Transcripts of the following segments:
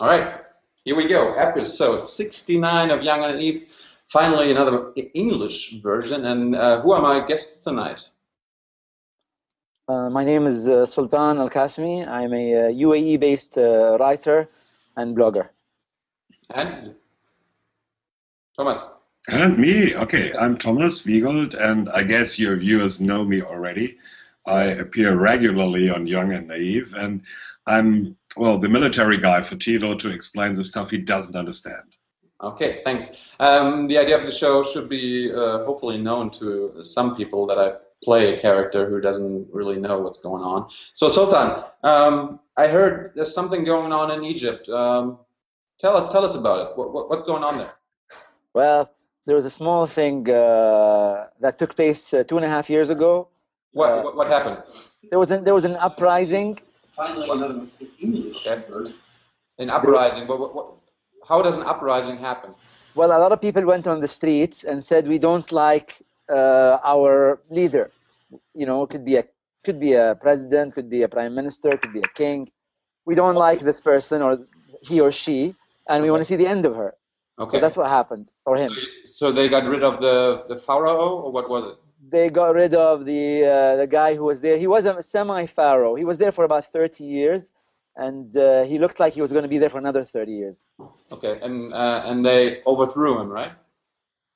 All right, here we go. Episode 69 of Jung and Naiv. Finally, another English version. And uh, who are my guests tonight? Uh, my name is uh, Sultan Al Qassemi. I'm a UAE based uh, writer and blogger. And Thomas. And me. Okay, I'm Thomas Wiegold, and I guess your viewers know me already. I appear regularly on Jung and Naiv, and I'm, well, the military guy for Tilo to explain the stuff he doesn't understand. Okay, thanks. Um, the idea of the show should be uh, hopefully known to some people that I play a character who doesn't really know what's going on. So, Sultan, um, I heard there's something going on in Egypt. Um, tell, tell us about it. What, what, what's going on there? Well, there was a small thing uh, that took place uh, two and a half years ago. What, uh, what, what, happened? There was an, there was an uprising. Finally, another English. Okay. An uprising. But what, what, how does an uprising happen? Well, a lot of people went on the streets and said we don't like uh, our leader. You know, could be a could be a president, could be a prime minister, could be a king. We don't like this person or he or she, and we want to see the end of her. Okay. So that's what happened, or him. So they got rid of the the pharaoh, or what was it? They got rid of the uh, the guy who was there. He was a semi pharaoh. He was there for about thirty years, and uh, he looked like he was going to be there for another thirty years. Okay, and uh, and they overthrew him, right?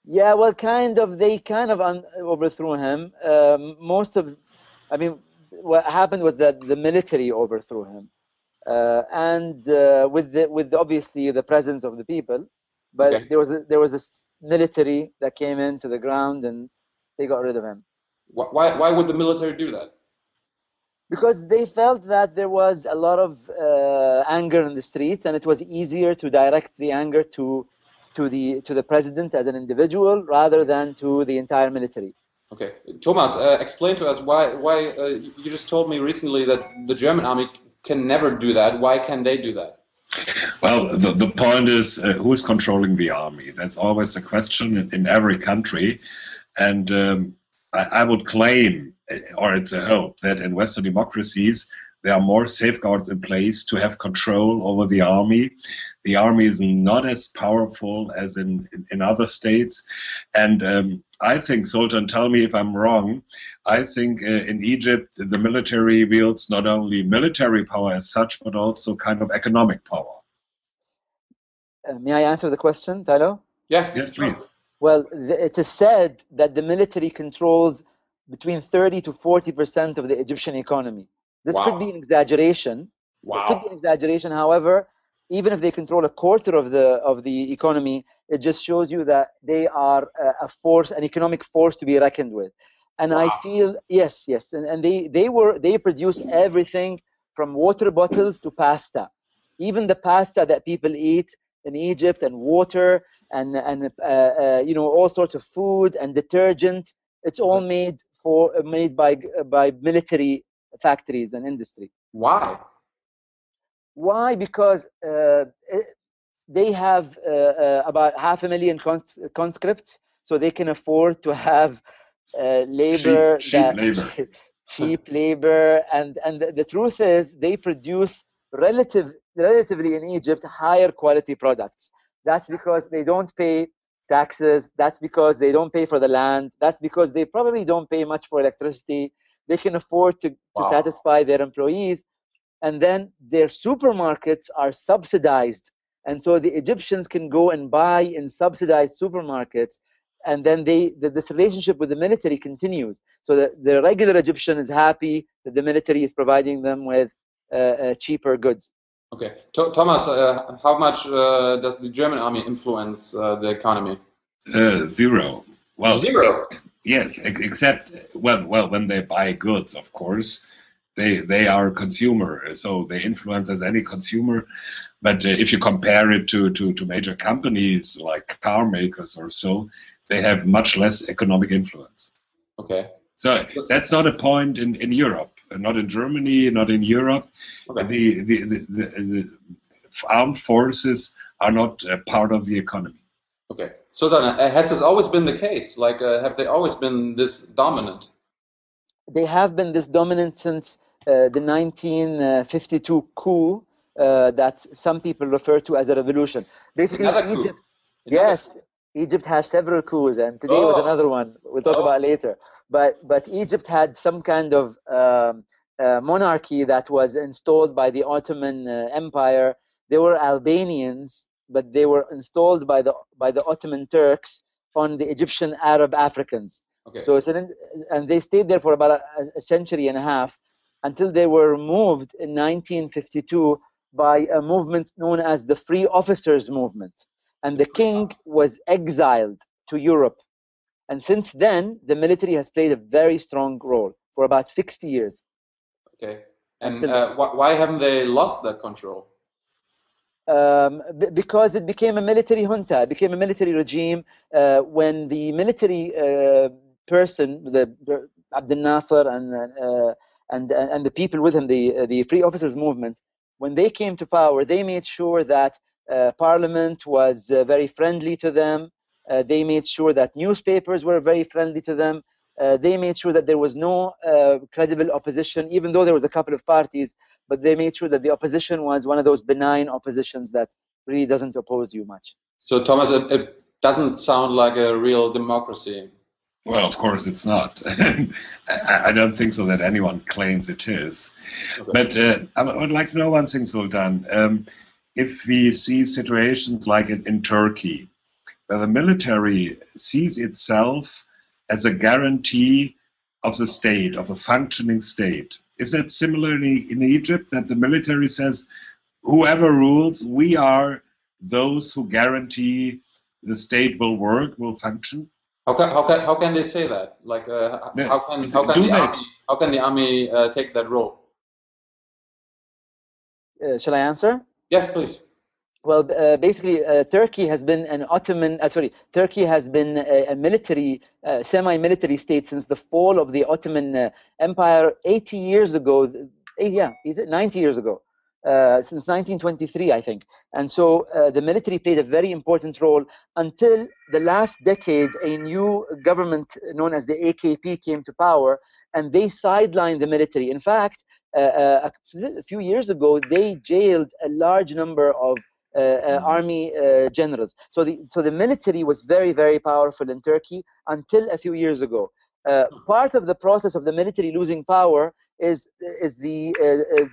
Yeah, well, kind of. They kind of un- overthrew him. Um, most of, I mean, what happened was that the military overthrew him, uh, and uh, with the with obviously the presence of the people but okay. there was a, there was this military that came into the ground and they got rid of him. Why why would the military do that? Because they felt that there was a lot of uh, anger in the streets, and it was easier to direct the anger to to the to the president as an individual rather than to the entire military. Okay, Thomas, uh, explain to us why why uh, you just told me recently that the German army can never do that. Why can they do that? Well, the, the point is uh, who is controlling the army? That's always the question in, in every country. And um, I, I, would claim, uh, or it's a hope, that in Western democracies, there are more safeguards in place to have control over the army. The army is not as powerful as in, in, in other states. And um, I think, Sultan, tell me if I'm wrong, I think uh, in Egypt, the military wields not only military power as such, but also kind of economic power. Uh, may I answer the question, Tilo? Yeah. Yes, please. Well, it is said that the military controls between 30 to 40% of the Egyptian economy. This wow. could be an exaggeration. Wow. It could be an exaggeration. However, even if they control a quarter of the of the economy, it just shows you that they are a force, an economic force to be reckoned with. And wow. I feel yes, yes, and, and they they were they produce everything from water bottles to pasta, even the pasta that people eat in Egypt, and water, and and uh, uh, you know all sorts of food and detergent. It's all made for made by by military factories and industry. Why? Why? Because uh, they have uh, uh, about half a million cons- conscripts, so they can afford to have uh, labor, cheap, cheap labor, cheap labor, and and the, the, truth is they produce relative relatively in Egypt higher quality products. That's because they don't pay taxes. That's because they don't pay for the land. That's because they probably don't pay much for electricity. They can afford to, wow. to satisfy their employees. And then their supermarkets are subsidized and so the Egyptians can go and buy in subsidized supermarkets, and then they the, this relationship with the military continues. So the, the regular Egyptian is happy that the military is providing them with cheaper goods. Okay, Thomas, uh, how much uh, does the German army influence uh, the economy? Uh, zero. Well, zero. Yes, except well, well, when they buy goods, of course they they are consumer, so they influence as any consumer. But uh, if you compare it to, to to major companies like car makers or so, they have much less economic influence. Okay. So that's not a point in, in Europe, not in Germany, not in Europe. Okay. The, the, the, the, the armed forces are not part of the economy. Okay. So then, uh, has this always been the case? Like, uh, have they always been this dominant? They have been this dominant since uh, the 1952 coup uh, that some people refer to as a revolution. Basically, Another coup. Egypt. Another- Yes, Egypt has several coups, and today was Oh. another one. We'll talk Oh. about later. But but Egypt had some kind of um, uh, monarchy that was installed by the Ottoman uh, Empire. They were Albanians, but they were installed by the by the Ottoman Turks on the Egyptian Arab Africans. Okay. So it's an, and they stayed there for about a, a century and a half until they were removed in 1952 by a movement known as the Free Officers Movement. And the king was exiled to Europe. And since then, the military has played a very strong role for about 60 years. okay. And uh, why haven't they lost that control? um, b- because it became a military junta, it became a military regime uh, when the military uh, person, the Abdel Nasser and uh, and and the people with him, the uh, the Free Officers Movement, when they came to power, they made sure that uh, Parliament was uh, very friendly to them. Uh, they made sure that newspapers were very friendly to them. Uh, they made sure that there was no uh, credible opposition, even though there was a couple of parties but they made sure that the opposition was one of those benign oppositions that really doesn't oppose you much. So Thomas, it, it doesn't sound like a real democracy. Well, of course it's not. I, I don't think so that anyone claims it is. Okay. But uh, I would- I would like to know one thing, Sultan. Um, if we see situations like in, in Turkey, where the military sees itself as a guarantee of the state, of a functioning state, is that similar in, in Egypt, that the military says, whoever rules, we are those who guarantee the state will work, will function? How can, how can, how can they say that? Like, uh, how can, how can do the army, how can the army uh, take that role? Uh, shall I answer? Yeah, please. Well, uh, basically, uh, Turkey has been an Ottoman, uh, sorry, Turkey has been a, a military, uh, semi-military state since the fall of the Ottoman uh, Empire 80 years ago. eh, Yeah, is it 90 years ago? Uh, since 1923, I think. And so the military played a very important role until the last decade. A new government known as the AKP came to power, and they sidelined the military. In fact, a few years ago, they jailed a large number of uh, uh, army uh, generals. So the so the military was very very powerful in Turkey until a few years ago. Uh, part of the process of the military losing power is is the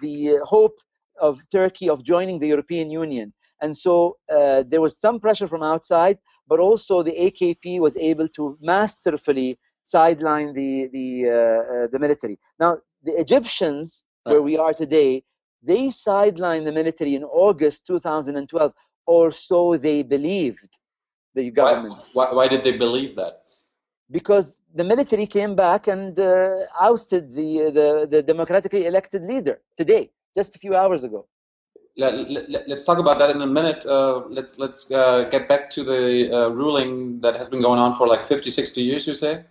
the hope of Turkey of joining the European Union, and so uh, there was some pressure from outside, but also the AKP was able to masterfully sideline the the uh, uh, the military. Now the Egyptians, where we are today, they sidelined the military in August 2012, or so they believed, the Why, government, why, why did they believe that? because the military came back and uh, ousted the, the, the democratically elected leader today, just a few hours ago. Let, let's talk about that in a minute. Uh, let's let's uh, get back to the uh, ruling that has been going on for like 50, 60 years, you say?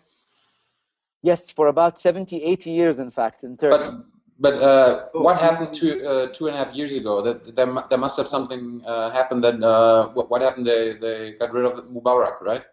Yes, for about 70, 80 years, in fact, in Turkey. But but uh, what happened to uh, two and a half years ago? That there, there must have something uh, happened. That uh, what, what happened? They they got rid of Mubarak, right?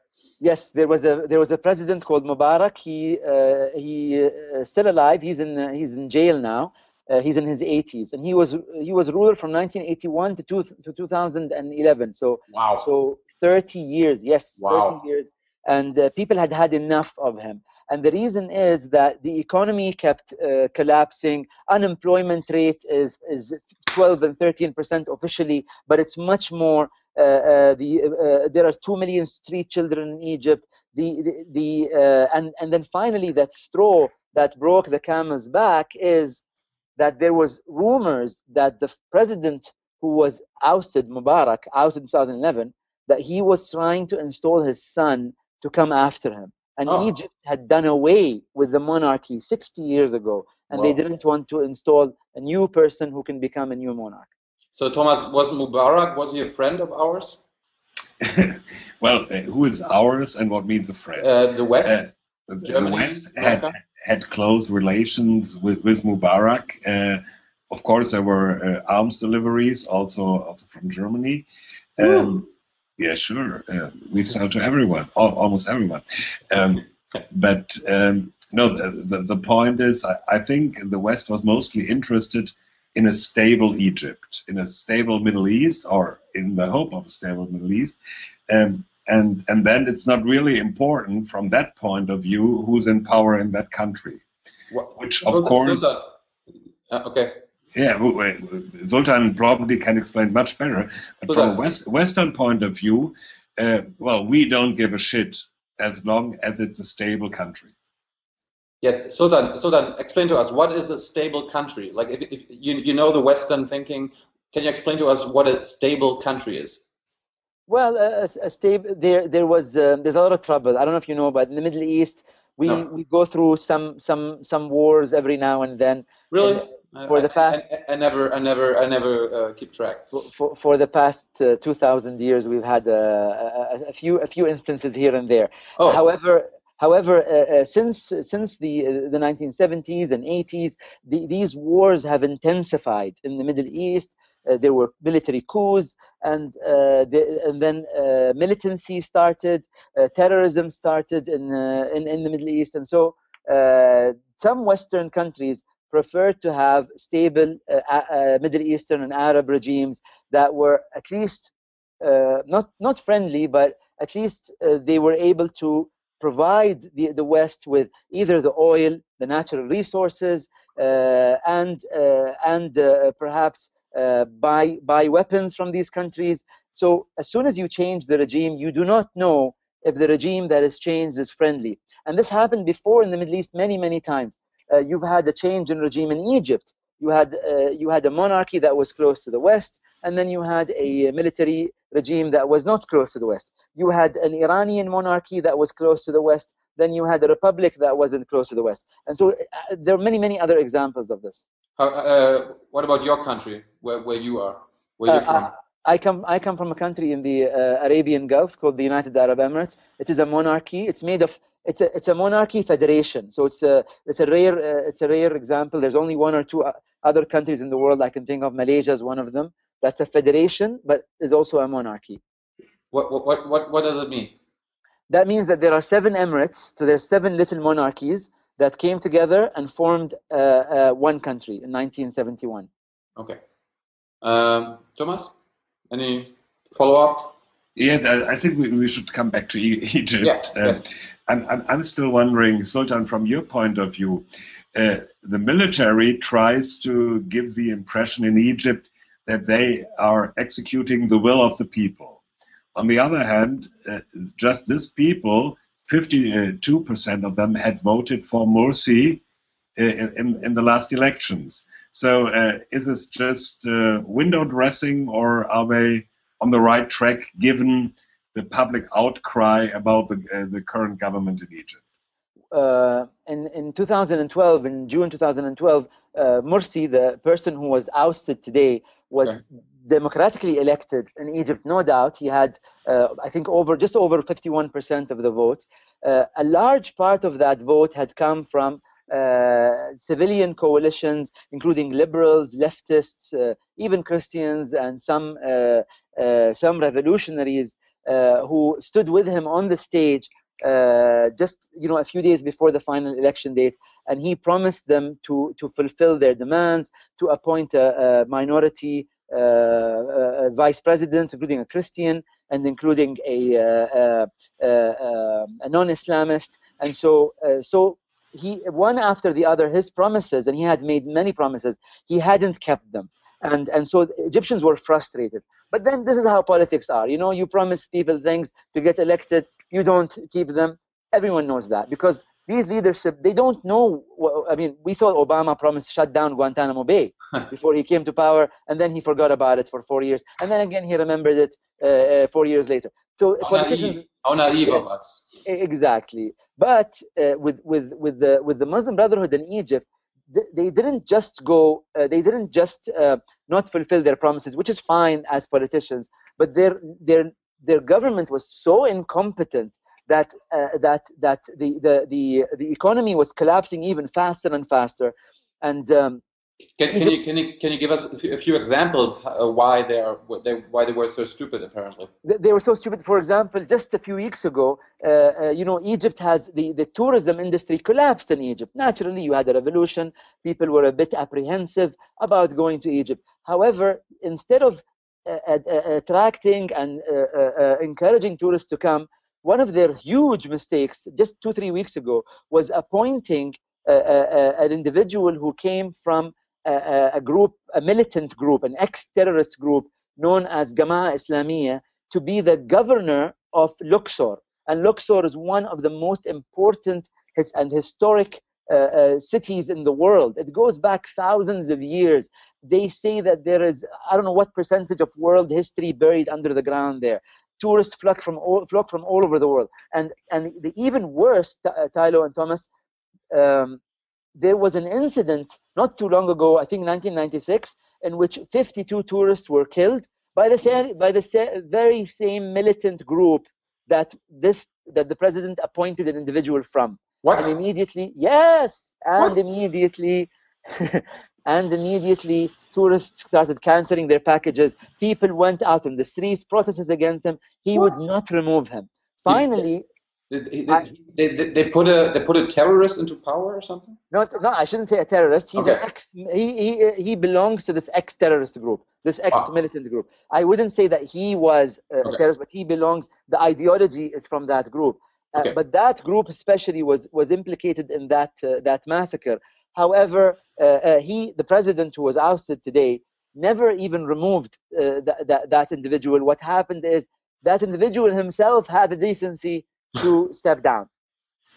Yes, there was a there was a president called Mubarak. He uh, he uh, still alive. He's in uh, he's in jail now. Uh, he's in his 80s, and he was he was ruler from 1981 to, two, to 2011. So Wow. so 30 years. Yes, Wow. 30 years. And uh, people had had enough of him. And the reason is that the economy kept uh, collapsing. Unemployment rate is is 12 and 13 percent officially, but it's much more uh, uh, the uh, there are two million street children in Egypt. The the, the uh, and and then finally that straw that broke the camel's back is that there was rumors that the president who was ousted Mubarak ousted in 2011 that he was trying to install his son to come after him. And Oh. Egypt had done away with the monarchy 60 years ago, and they didn't want to install a new person who can become a new monarch. So Thomas was Mubarak? Was he a friend of ours? well, uh, who is ours and what means a friend? Uh, the West. Uh, the, the West had, America? had close relations with, with Mubarak. Uh, of course, there were uh, arms deliveries also, also from Germany. Um, yeah, sure. Uh, we sell to everyone, al- almost everyone. Um, but um, no, the, the, the point is, I, I think the West was mostly interested in a stable Egypt, in a stable Middle East, or in the hope of a stable Middle East. Um, and, and then it's not really important from that point of view who's in power in that country. Which, of course. uh, okay. Yeah, Sultan probably can explain much better. But from a West, Western point of view, uh, well, we don't give a shit as long as it's a stable country. Yes, so then, so then, explain to us what is a stable country? Like, if, if you you know the Western thinking, can you explain to us what a stable country is? Well, a, a stable there there was uh, there's a lot of trouble. I don't know if you know, but in the Middle East, we no. we go through some some some wars every now and then. Really. And for the past, I, I, never, I never, I never uh, keep track. For, for, for the past uh, two thousand years, we've had uh, a, a, few a few instances here and there. Oh. However, However, uh, uh, since since the uh, the 1970s and 80s, the, these wars have intensified in the Middle East. Uh, there were military coups, and, uh, the, and then uh, militancy started, terrorism started in, in, in the Middle East, and so some Western countries prefer to have stable Middle Eastern and Arab regimes that were at least not not friendly, but at least they were able to provide the, the West with either the oil, the natural resources, uh, and uh, and uh, perhaps uh, buy buy weapons from these countries. So as soon as you change the regime, you do not know if the regime that is changed is friendly. And this happened before in the Middle East many many times. Uh, you've had a change in regime in Egypt. You had uh, you had a monarchy that was close to the West, and then you had a military regime that was not close to the West. You had an Iranian monarchy that was close to the West. Then you had a republic that wasn't close to the West. And so uh, there are many, many other examples of this. Uh, what about your country, where, where you are? Where you uh, from? I come, I come from a country in the uh, Arabian Gulf called the United Arab Emirates. It is a monarchy. It's made of it's a it's a monarchy federation. So it's a it's a rare uh, it's a rare example. There's only one or two other countries in the world I can think of. Malaysia is one of them. That's a federation, but it's also a monarchy. What, what, what, what does it mean? That means that there are seven emirates, so there's seven little monarchies that came together and formed uh, uh, one country in 1971. Okay. Um, Thomas, any follow up? Yeah, I think we, we should come back to Egypt. Yeah, uh, yes. I'm, I'm still wondering, Sultan, from your point of view, uh, the military tries to give the impression in Egypt that they are executing the will of the people. On the other hand, uh, just this people, 52% of them had voted for Morsi uh, in, in the last elections. So uh, is this just uh, window dressing or are they on the right track given the public outcry about the, uh, the current government in Egypt? Uh, in, in 2012, in June 2012, uh, Morsi, the person who was ousted today, was okay. democratically elected in Egypt, no doubt. He had, uh, I think, over just over 51% of the vote. Uh, a large part of that vote had come from uh, civilian coalitions, including liberals, leftists, uh, even Christians, and some uh, uh, some revolutionaries Uh, who stood with him on the stage uh, just you know a few days before the final election date, and he promised them to to fulfill their demands, to appoint a, a minority uh, vice president, including a Christian and including a, a, a non-Islamist, and so so he one after the other his promises, and he had made many promises, he hadn't kept them, and and so Egyptians were frustrated. But then this is how politics are. You know, you promise people things to get elected, you don't keep them. Everyone knows that because these leadership they don't know. I mean, we saw Obama promise shut down Guantanamo Bay before he came to power, and then he forgot about it for four years, and then again he remembered it uh, uh, four years later. So how politicians, naive, how naive yeah, of us. Exactly, but uh, with with with the with the Muslim Brotherhood in Egypt, they didn't just go uh, they didn't just uh, not fulfill their promises which is fine as politicians but their their their government was so incompetent that uh, that that the, the the the economy was collapsing even faster and faster. And um, Can, can you can you can you give us a few, examples uh, why they are they, why they were so stupid apparently? They were so stupid. For example, just a few weeks ago, uh, uh, you know, Egypt has the the tourism industry collapsed in Egypt. Naturally, you had a revolution. People were a bit apprehensive about going to Egypt. However, instead of uh, uh, uh attracting and encouraging tourists to come, one of their huge mistakes just two three weeks ago was appointing an individual who came from a, a, group, a militant group, an ex-terrorist group known as Jama'a Islamiyah, to be the governor of Luxor. And Luxor is one of the most important and historic uh, uh, cities in the world. It goes back thousands of years. They say that there is, I don't know what percentage of world history buried under the ground there. Tourists flock from all, flock from all over the world. And, and the even worse, uh, Tilo and Thomas, um, there was an incident not too long ago, I think 1996, in which 52 tourists were killed by the mm-hmm. same, by the very same militant group that this that the president appointed an individual from. What? And immediately, yes, and What? immediately, and immediately, tourists started canceling their packages. People went out on the streets, protested against him. He What? would not remove him. Finally, They, they, they, they put a they put a terrorist into power or something? No, no, I shouldn't say a terrorist. He's Okay. an ex. He, he he belongs to this ex-terrorist group, this ex-militant group. I wouldn't say that he was uh, a Okay. terrorist, but he belongs. The ideology is from that group. Uh, Okay. But that group especially was was implicated in that uh, that massacre. However, uh, uh, he, the president who was ousted today, never even removed uh, that, that that individual. What happened is that individual himself had the decency to step down.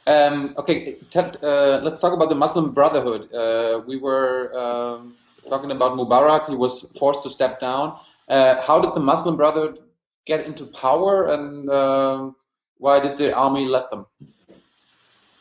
Um, okay, Ted, uh, let's talk about the Muslim Brotherhood. Uh, we were um, talking about Mubarak. He was forced to step down. Uh, how did the Muslim Brotherhood get into power, and um why did the army let them?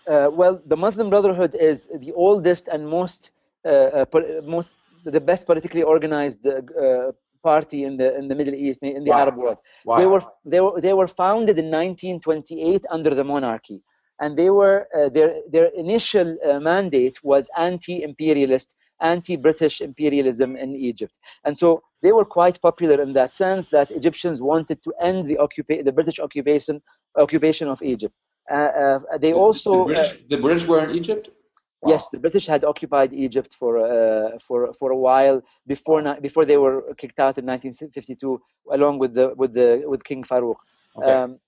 Uh, well, the Muslim Brotherhood is the oldest and most, uh, uh, most the best politically organized uh, uh, party in the in the Middle East, in the Why? Arab world. Why? They were they were they were founded in 1928 under the monarchy, and they were uh, their their initial uh, mandate was anti-imperialist, anti-British imperialism in Egypt, and so they were quite popular in that sense that Egyptians wanted to end the occupa- the British occupation occupation of Egypt. Uh, uh, they The- also the uh, British, the British were in Egypt. Wow. Yes, the British had occupied Egypt for uh, for for a while before ni- before they were kicked out in 1952, along with the with the with King Farouk. Okay. Um,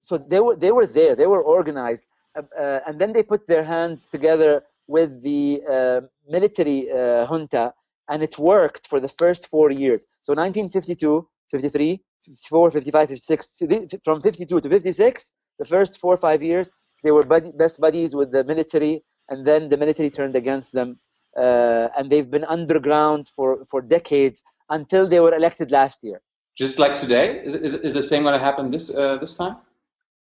so they were they were there, they were organized, uh, uh, and then they put their hands together with the uh, military uh, junta, and it worked for the first four years. So 1952, 53, 54, 55, 56, from 52 to 56, the first four or five years, they were buddy, best buddies with the military, and then the military turned against them, uh, and they've been underground for, for decades until they were elected last year. Just like today, is, is, is the same going to happen this uh, this time?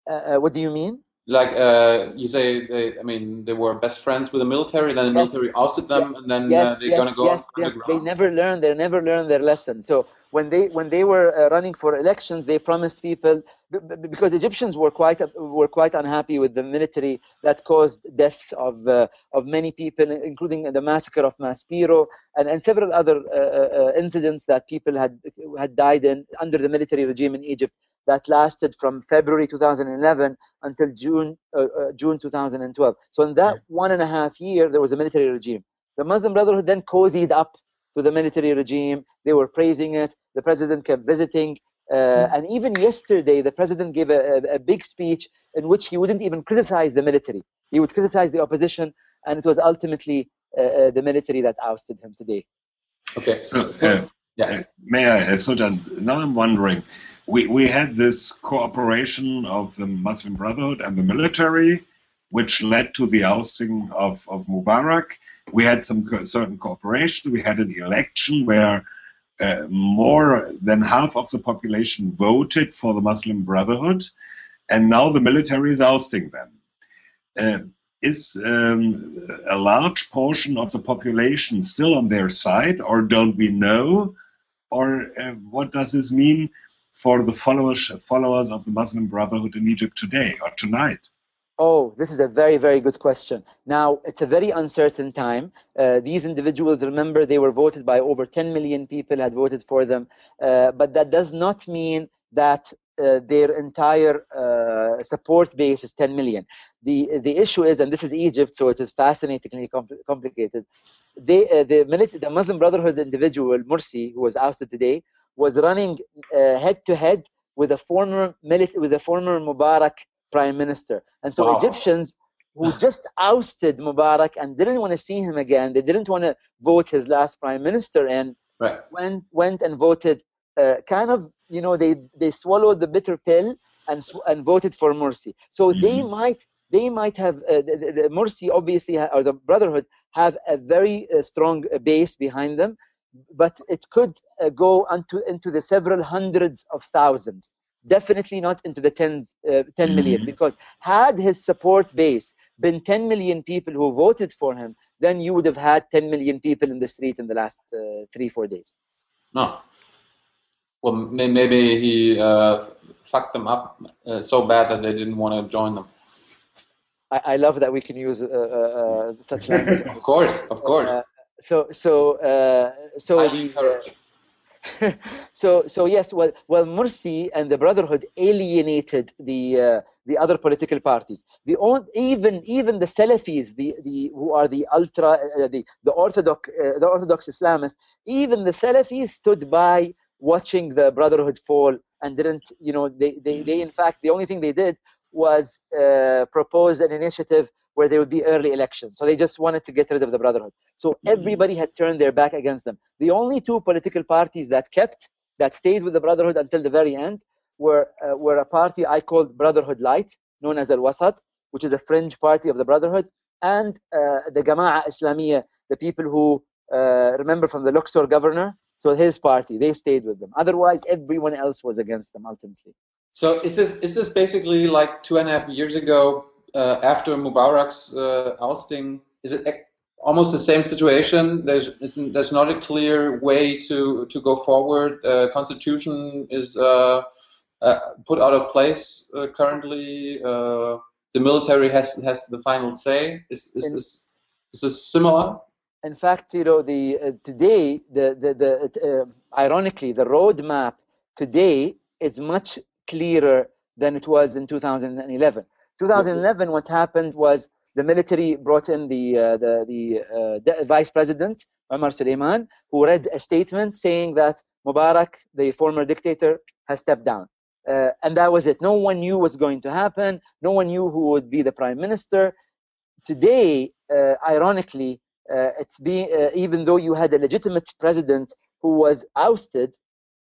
Uh, uh, what do you mean? Like uh, you say, they, I mean, they were best friends with the military. Then the Yes. military ousted them, and then uh, yes, they're yes, going to go yes. They never learned. They never learned their lesson. So when they when they were uh, running for elections, they promised people because Egyptians were quite were quite unhappy with the military that caused deaths of uh, of many people, including the massacre of Maspero and, and several other uh, uh, incidents that people had had died in under the military regime in Egypt that lasted from February 2011 until June uh, uh, June 2012. So in that one and a half year, there was a military regime. The Muslim Brotherhood then cozied up to the military regime. They were praising it. The president kept visiting. Uh, and even yesterday, the president gave a, a, a big speech in which he wouldn't even criticize the military. He would criticize the opposition, and it was ultimately uh, uh, the military that ousted him today. Okay, So, so, uh, yeah. uh, may I, uh, Sultan, now I'm wondering, we, we had this cooperation of the Muslim Brotherhood and the military, which led to the ousting of, of Mubarak. We had some certain cooperation. We had an election where uh, more than half of the population voted for the Muslim Brotherhood, and now the military is ousting them. Uh, is um, a large portion of the population still on their side, or don't we know? Or uh, what does this mean for the followers followers of the Muslim Brotherhood in Egypt today or tonight? Oh, this is a very, very good question. Now, it's a very uncertain time. Uh, these individuals, remember, they were voted by over 10 million people had voted for them. Uh, but that does not mean that uh, their entire uh, support base is 10 million. The, the issue is, and this is Egypt, so it is fascinatingly compl complicated. They, uh, the, the Muslim Brotherhood individual, Morsi, who was ousted today, was running head to head with a former with a former Mubarak prime minister. And so wow. Egyptians who just ousted Mubarak and didn't want to see him again, they didn't want to vote his last prime minister in, right. went, went and voted uh, kind of, you know, they, they swallowed the bitter pill and, and voted for Morsi. So mm-hmm. they might they might have uh, the, the Morsi obviously or the Brotherhood have a very uh, strong base behind them, but it could uh, go into into the several hundreds of thousands definitely not into the 10, uh, 10 million, mm. because had his support base been 10 million people who voted for him, then you would have had 10 million people in the street in the last uh, three, four days. No. Well, maybe he uh, fucked them up uh, so bad that they didn't want to join them. I, I love that we can use uh, uh, such language. of course, of course. so, so, so the so so yes well well Morsi and the Brotherhood alienated the uh, the other political parties. The even even the Salafis the the who are the ultra uh, the the orthodox uh, the orthodox Islamists even the Salafis stood by watching the Brotherhood fall and didn't you know they they, they in fact the only thing they did was uh, propose an initiative where there would be early elections. So they just wanted to get rid of the Brotherhood. So mm-hmm. everybody had turned their back against them. The only two political parties that kept, that stayed with the Brotherhood until the very end, were, uh, were a party I called Brotherhood Light, known as Al Wasat, which is a fringe party of the Brotherhood, and uh, the Jama'a Islamiyah, the people who uh, remember from the Luxor governor, so his party, they stayed with them. Otherwise, everyone else was against them ultimately. So is this is this basically like two and a half years ago uh, after Mubarak's uh, ousting, is it almost the same situation? There's there's not a clear way to to go forward. Uh, constitution is uh, uh, put out of place uh, currently. the military has has the final say. Is is in, this is this similar? In fact, you know, the today the the, the ironically the roadmap today is much clearer than it was in 2011 2011, what happened was the military brought in the, uh, the, the, uh, the, vice president, Omar Suleiman, who read a statement saying that Mubarak, the former dictator, has stepped down. Uh, and that was it. No one knew what's going to happen. No one knew who would be the prime minister. Today, uh, ironically, uh, it's being, uh, even though you had a legitimate president who was ousted,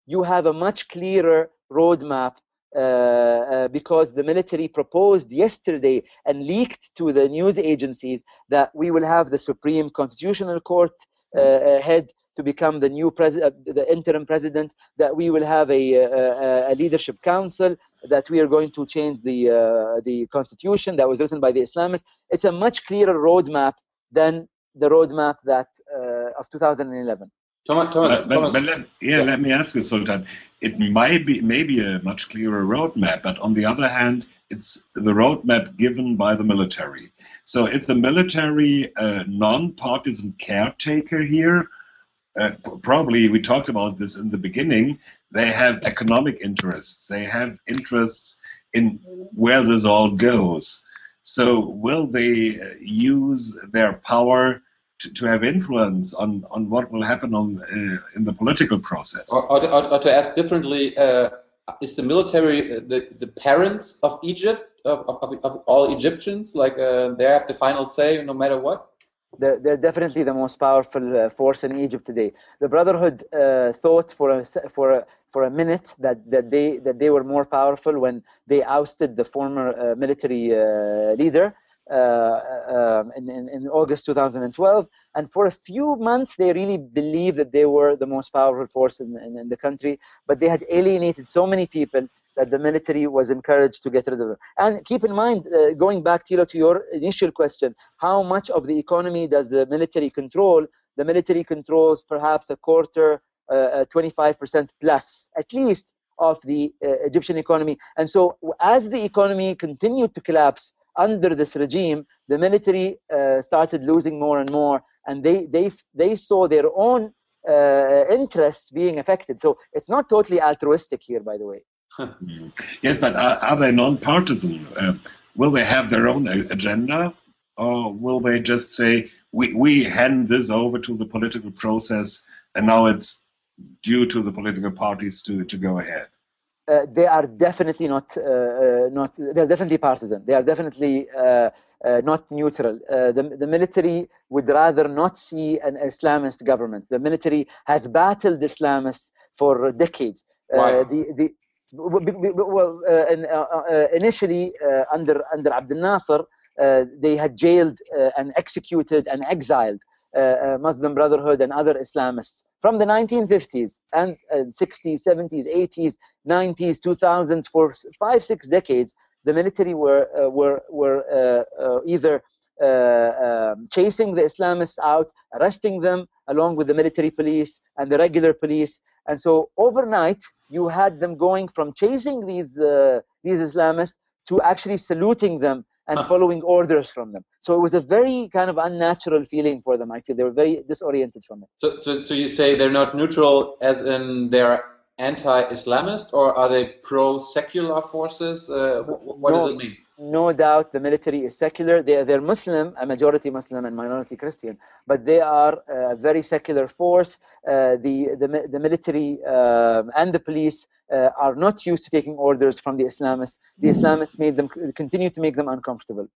you have a much clearer roadmap because the military proposed yesterday and leaked to the news agencies that we will have the Supreme Constitutional Court uh, head to become the new president, the interim president, that we will have a, a, a, leadership council, that we are going to change the, uh, the constitution that was written by the Islamists. It's a much clearer roadmap than the roadmap that uh, of 2011. Thomas, Thomas, but, but, but let, yeah, yeah, let me ask you, Sultan. It might be maybe a much clearer roadmap, but on the other hand, it's the roadmap given by the military. So is the military a non-partisan caretaker here? Uh, probably we talked about this in the beginning. They have economic interests. They have interests in where this all goes. So will they uh, use their power? To, to have influence on, on what will happen on uh, in the political process. Or, or, or to ask differently, uh, is the military uh, the, the parents of Egypt, of, of, of all Egyptians? Like uh, they have the final say no matter what? They're, they're definitely the most powerful uh, force in Egypt today. The Brotherhood uh, thought for a, for a, for a minute that, that they that they were more powerful when they ousted the former military leader uh, um, in, in, August 2012. And for a few months, they really believed that they were the most powerful force in, in, the country, but they had alienated so many people that the military was encouraged to get rid of them. And keep in mind, uh, going back, Tilo, to your initial question, how much of the economy does the military control? The military controls perhaps a quarter, uh, 25% plus, at least, of the uh, Egyptian economy. And so as the economy continued to collapse, under this regime, the military uh, started losing more and more, and they they they saw their own uh, interests being affected. So it's not totally altruistic here, by the way. yes, but are, are they non-partisan? Uh, will they have their own agenda, or will they just say we we hand this over to the political process, and now it's due to the political parties to to go ahead? Uh, they are definitely not uh, uh not they're definitely partisan. They are definitely uh, uh, not neutral. Uh, the, the military would rather not see an Islamist government. The military has battled Islamists for decades. Uh, the, the, well, initially under under Abdel Nasser, they had jailed and executed and exiled Muslim Brotherhood and other Islamists from the 1950s and 60s, 70s, 80s, 90s, 2000s for five, six decades the military were uh, were were uh, uh, either um, chasing the Islamists out, arresting them along with the military police and the regular police, and so overnight you had them going from chasing these these Islamists to actually saluting them and huh. following orders from them. So it was a very kind of unnatural feeling for them. I feel they were very disoriented from it. So, so, so you say they're not neutral, as in they're anti-Islamist or are they pro-secular forces? Uh, what, what no, does it mean? No doubt the military is secular. They, they're Muslim, a majority Muslim and minority Christian, but they are a very secular force. Uh, the, the, the military uh, and the police uh, are not used to taking orders from the Islamists. The Islamists made them continue to make them uncomfortable.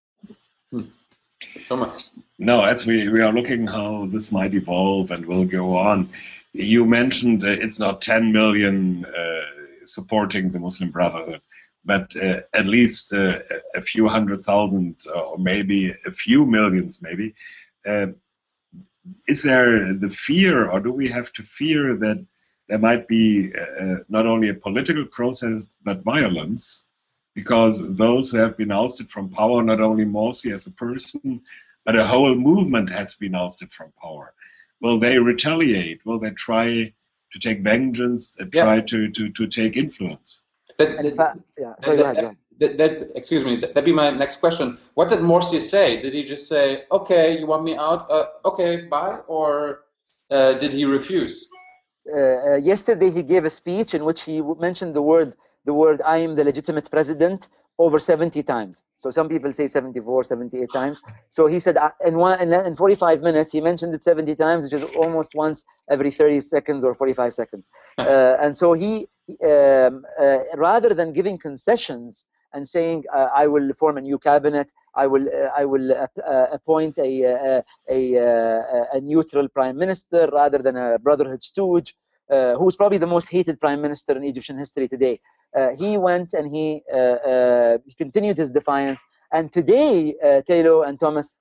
Hmm. Thomas. No, as we, we are looking how this might evolve and will go on, you mentioned uh, it's not 10 million uh, supporting the Muslim Brotherhood, but uh, at least uh, a few hundred thousand or maybe a few millions, maybe. Uh, is there the fear, or do we have to fear that there might be uh, not only a political process but violence? Because those who have been ousted from power, not only Morsi as a person, but a whole movement has been ousted from power will they retaliate? Will they try to take vengeance? Uh, try yeah. to, to, to take influence? That, that, yeah. Sorry, that, ahead, that, that, excuse me, that'd be my next question. What did Morsi say? Did he just say, okay, you want me out? Uh, okay, bye? Or uh, did he refuse? Uh, uh yesterday he gave a speech in which he mentioned the word, the word, I am the legitimate president over 70 times. So some people say 74, 78 times. So he said uh, in, one, in 45 minutes, he mentioned it 70 times, which is almost once every 30 seconds or 45 seconds. Uh, and so he, um, uh, rather than giving concessions and saying, uh, I will form a new cabinet, I will, uh, I will uh, appoint a, a, a, a, neutral prime minister rather than a brotherhood stooge, who's probably the most hated prime minister in Egyptian history today uh, he went and he, uh, uh, he continued his defiance. And today, uh, Tilo and Thomas,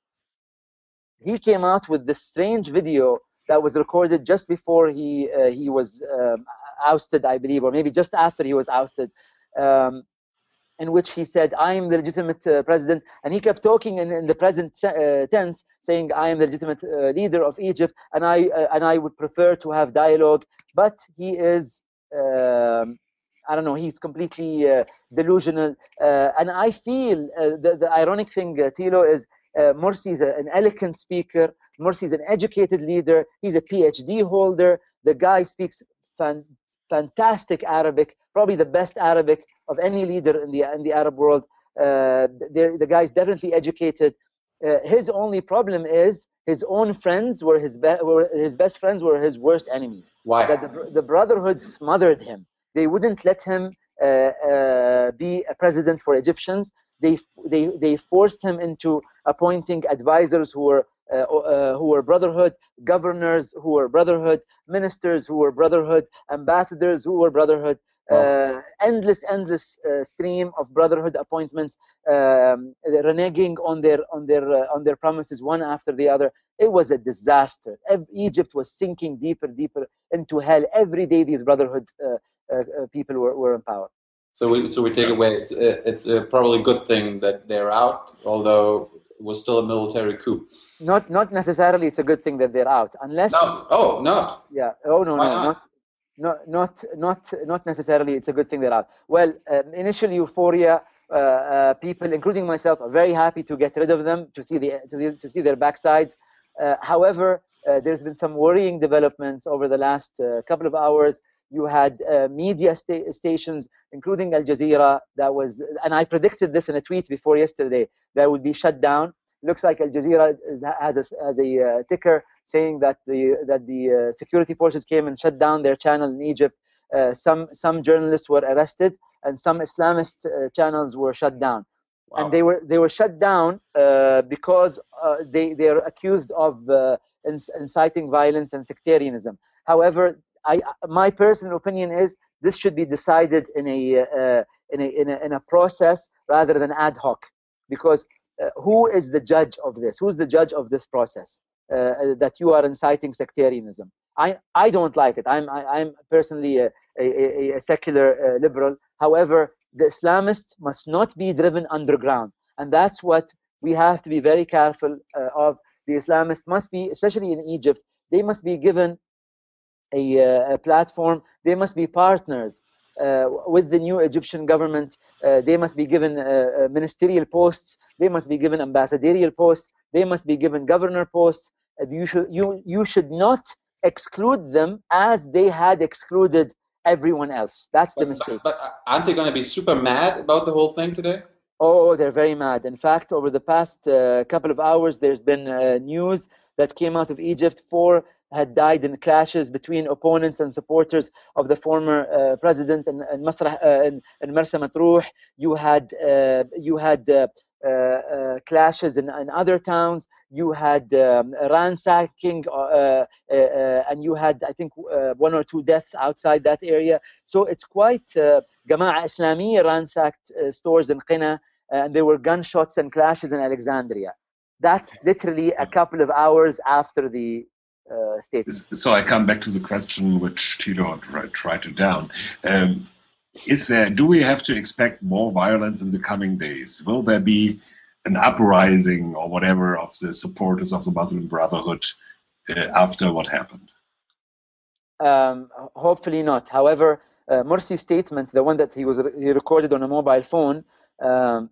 he came out with this strange video that was recorded just before he uh, he was um, ousted, I believe, or maybe just after he was ousted. Um, in which he said, I am the legitimate uh, president. And he kept talking in, in the present uh, tense, saying, I am the legitimate uh, leader of Egypt, and I, and I would prefer to have dialogue. But he is um, I don't know, he's completely uh, delusional. Uh, and I feel uh, the, the ironic thing, uh, Tilo, is uh, Morsi is a, an eloquent speaker. Morsi is an educated leader. He's a PhD holder. The guy speaks fan, fantastic Arabic, probably the best Arabic of any leader in the, in the Arab world. Uh, the guy is definitely educated. Uh, his only problem is his own friends were his, be- were his best friends were his worst enemies. Why? That the, the brotherhood smothered him they wouldn't let him uh, uh, be a president for Egyptians. They, they, they forced him into appointing advisors who were uh, uh, who were brotherhood, governors who were brotherhood, ministers who were brotherhood, ambassadors who were brotherhood. Uh, endless, endless uh, stream of brotherhood appointments, um, reneging on their on their on their promises one after the other. It was a disaster. Egypt was sinking deeper, deeper into hell every day. These brotherhood people were, were in power. So we so we take away it's uh, it's a probably a good thing that they're out, although it was still a military coup. Not not necessarily it's a good thing that they're out, unless. No. Oh, not. Yeah. Oh no Why no not? not not not not necessarily it's a good thing they're out. Well, um, initial euphoria uh, uh, people, including myself, are very happy to get rid of them to see the to, the, to see their backsides. Uh, however, uh, there's been some worrying developments over the last uh, couple of hours. You had uh, media sta- stations, including Al Jazeera, that was, and I predicted this in a tweet before yesterday, that would be shut down. Looks like Al Jazeera is, has a, has a uh, ticker saying that the that the uh, security forces came and shut down their channel in Egypt. Uh, some some journalists were arrested, and some Islamist uh, channels were shut down Wow. and they were they were shut down uh, because uh, they they are accused of uh, inciting violence and sectarianism. However, I my personal opinion is this should be decided in a uh, in a in a in a process rather than ad hoc, because uh, who is the judge of this? Who's the judge of this process uh, that you are inciting sectarianism? I, I don't like it. I'm I, I'm personally a, a, a- secular uh, liberal. However, the Islamist must not be driven underground, and that's what we have to be very careful uh, of. The Islamists must be, especially in Egypt, they must be given a, uh, a platform. They must be partners uh, with the new Egyptian government. Uh, they must be given uh, uh, ministerial posts. They must be given ambassadorial posts. They must be given governor posts. Uh, you should you you should not exclude them as they had excluded everyone else. That's the mistake. but, but aren't they going to be super mad about the whole thing today? Oh, they're very mad. In fact, over the past uh, couple of hours, there's been uh, news that came out of Egypt. Four had died in clashes between opponents and supporters of the former uh, president in, in, Masrah, uh, in, in Marsa Matruh. You had uh, you had uh, uh, uh, clashes in, in other towns. You had um, ransacking, and you had, I think, one or two deaths outside that area. So it's quite. Uh, Islamiyya ransacked stores in Qina, and there were gunshots and clashes in Alexandria. That's literally a couple of hours after the uh, statement. So I come back to the question which Tilo tried, tried to down. Um, is there? Do we have to expect more violence in the coming days? Will there be an uprising or whatever of the supporters of the Muslim Brotherhood uh, after what happened? Um, hopefully not. However, uh, Morsi's statement, the one that he was he recorded on a mobile phone, um,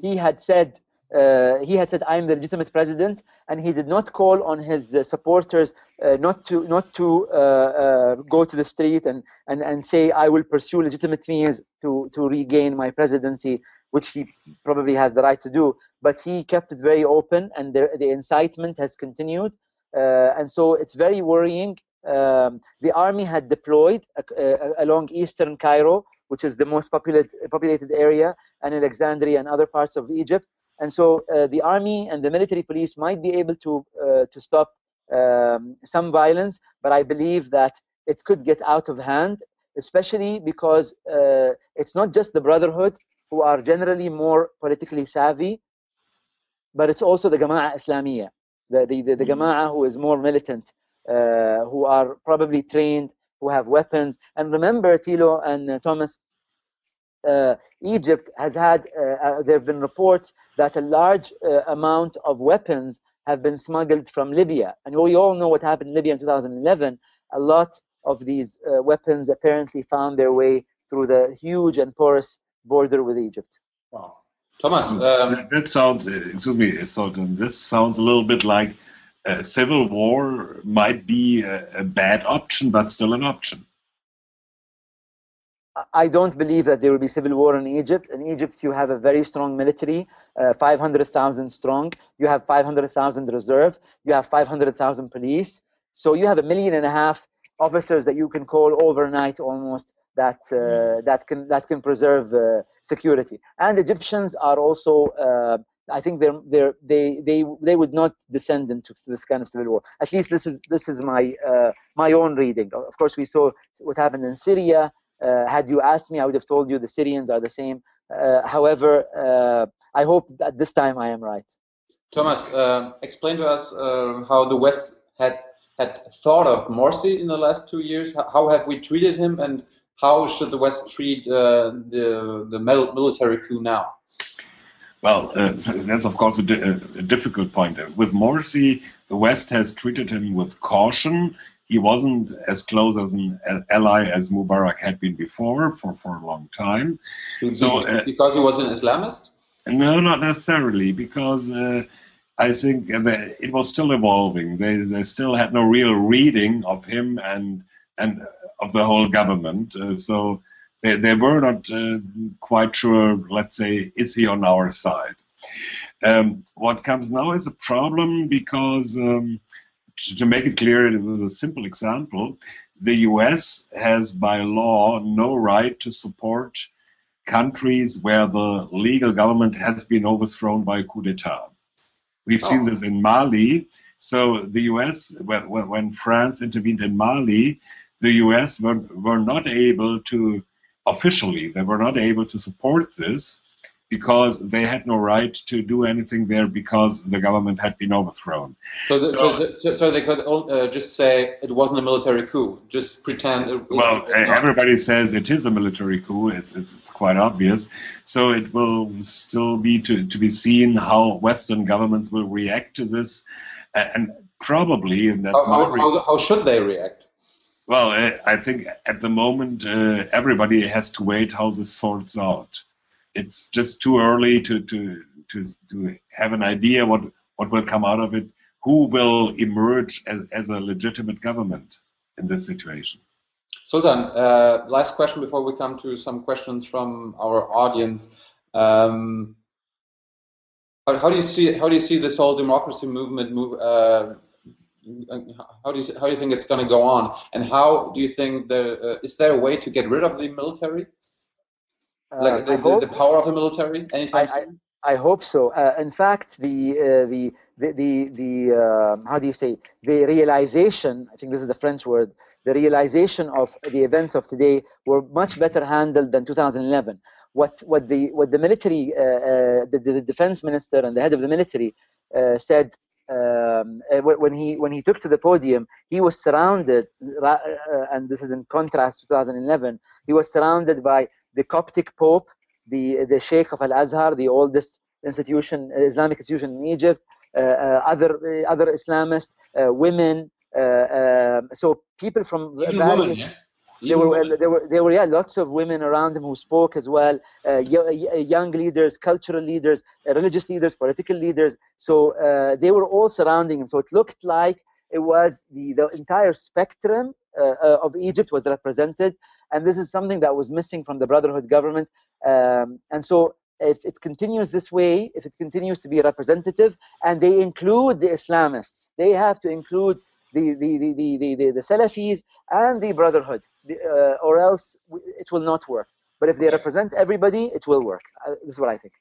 he had said uh, he had said I'm the legitimate president, and he did not call on his uh, supporters uh, not to not to uh, uh, go to the street and, and and say I will pursue legitimate means to to regain my presidency, which he probably has the right to do. But he kept it very open, and the, the incitement has continued, uh, and so it's very worrying. Um, the army had deployed along eastern Cairo, which is the most populated populated area, and Alexandria and other parts of Egypt and so uh, the army and the military police might be able to uh, to stop um, some violence, but I believe that it could get out of hand, especially because uh, it's not just the Brotherhood who are generally more politically savvy, but it's also the Jama'a Islamiyya, the the, the, the Jama'a who is more militant, uh, who are probably trained, who have weapons. And remember, Tilo and uh, Thomas, uh, Egypt has had, uh, uh, there have been reports that a large uh, amount of weapons have been smuggled from Libya. And we all know what happened in Libya in 2011. A lot of these uh, weapons apparently found their way through the huge and porous border with Egypt. Wow. Thomas, um, that, that sounds. uh, Excuse me, Sultan. This sounds a little bit like a civil war might be a, a bad option, but still an option. I don't believe that there will be civil war in Egypt. In Egypt, you have a very strong military, uh, 500,000 strong. You have 500,000 reserve. You have 500,000 police. So you have a million and a half officers that you can call overnight almost that uh, that can that can preserve uh, security. And Egyptians are also. Uh, I think they're, they're, they they they would not descend into this kind of civil war. At least this is this is my uh, my own reading. Of course, we saw what happened in Syria. Uh, had you asked me, I would have told you the Syrians are the same. Uh, however, uh, I hope that this time I am right. Thomas, uh, explain to us uh, how the West had had thought of Morsi in the last two years. How, how have we treated him, and how should the West treat uh, the the military coup now? Well, uh, that's of course a, di- a difficult point. With Morsi, the West has treated him with caution. He wasn't as close as an ally as Mubarak had been before for, for a long time. So uh, because he was an Islamist? No, not necessarily. Because uh, I think it was still evolving. They, they still had no real reading of him and and of the whole government. Uh, so they, they were not uh, quite sure. Let's say, is he on our side? Um, what comes now is a problem because um, to make it clear, it was a simple example. The US has by law no right to support countries where the legal government has been overthrown by a coup d'etat. We've oh. seen this in Mali. So the US, when, when France intervened in Mali, the US were, were not able to, officially, they were not able to support this because they had no right to do anything there because the government had been overthrown. So, the, so, so, so, they could uh, just say it wasn't a military coup, just pretend. It, well, everybody says it is a military coup. It's, it's, it's, quite obvious. So it will still be to, to be seen how Western governments will react to this, and probably, and that's how, how, how should they react? Well, I think at the moment uh, everybody has to wait how this sorts out it's just too early to to to to have an idea what what will come out of it. Who will emerge as, as a legitimate government in this situation? Sultan, uh, last question before we come to some questions from our audience. Um, how, how, do you see how do you see this whole democracy movement move? Uh, how do you how do you think it's going to go on? And how do you think there uh, is there a way to get rid of the military? Like uh, the, the, the, power of the military anytime I, I, I hope so. Uh, in fact, the uh, the the the, the uh, how do you say the realization? I think this is the French word. The realization of the events of today were much better handled than 2011. What what the what the military, uh, uh, the, the defense minister and the head of the military said um, when he when he took to the podium, he was surrounded, uh, and this is in contrast to 2011. He was surrounded by the Coptic Pope, the, the Sheikh of Al Azhar, the oldest institution, Islamic institution in Egypt, uh, uh, other, uh, other Islamists, women. Um, so people from Even various. Women, yeah? there were, there were there were yeah lots of women around him who spoke as well uh, young leaders cultural leaders uh, religious leaders political leaders so uh, they were all surrounding him so it looked like it was the, the entire spectrum of egypt was represented and this is something that was missing from the Brotherhood government. Um, and so, if it continues this way, if it continues to be representative, and they include the Islamists, they have to include the the the the, the, the Salafis and the Brotherhood, uh, or else it will not work. But if they represent everybody, it will work. Uh, this is what I think.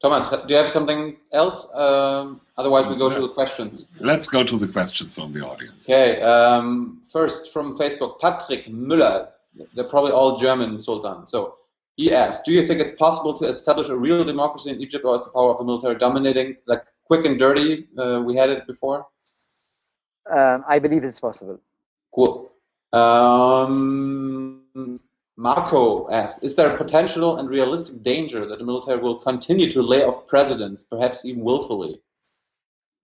Thomas, do you have something else? Um, otherwise, we go to the questions. Let's go to the questions from the audience. Okay. Um, first, from Facebook, Patrick Müller they're probably all German sultan. So he asked, do you think it's possible to establish a real democracy in Egypt or is the power of the military dominating, like quick and dirty? Uh, we had it before. Um, I believe it's possible. Cool. Um, Marco asked, is there a potential and realistic danger that the military will continue to lay off presidents, perhaps even willfully?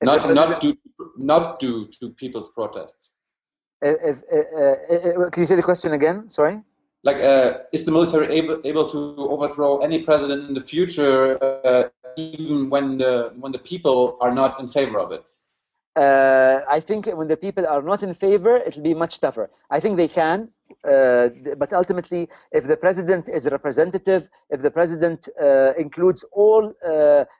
Not, not, due, not due to people's protests if, uh, can you say the question again? Sorry. Like, uh, is the military able able to overthrow any president in the future, uh, even when the when the people are not in favor of it? Uh, I think when the people are not in favor, it'll be much tougher. I think they can, uh, but ultimately, if the president is representative, if the president uh, includes all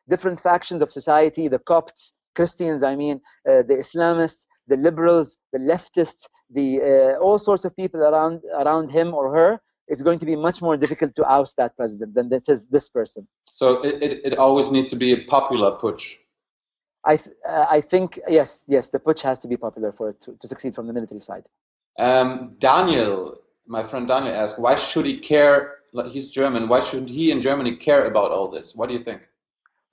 different factions of society, the Copts, Christians, I mean, the Islamists, the liberals, the leftists, the uh, all sorts of people around around him or her, it's going to be much more difficult to oust that president than it is this person. So it, it, it always needs to be a popular putsch. I th- uh, I think yes yes the putsch has to be popular for it to, to succeed from the military side. Um, Daniel, my friend Daniel asked, why should he care? He's German. Why should he in Germany care about all this? What do you think?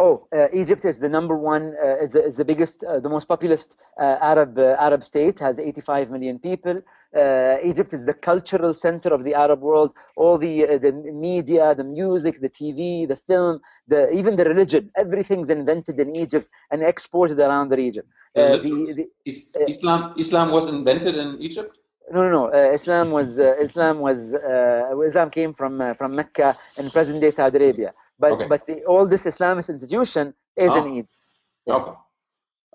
Oh, uh, Egypt is the number one, uh, is, the, is the biggest, uh, the most populous uh, Arab uh, Arab state, has 85 million people. Uh, Egypt is the cultural center of the Arab world. All the uh, the media, the music, the TV, the film, the even the religion, everything's invented in Egypt and exported around the region. The, the, Is, Islam Islam was invented in Egypt. no, no, no. Uh, Islam was uh, Islam was uh, Islam came from uh, from Mecca in present day Saudi Arabia. But Okay. but the, all this Islamist institution is in Oh. Egypt. Yes. Okay.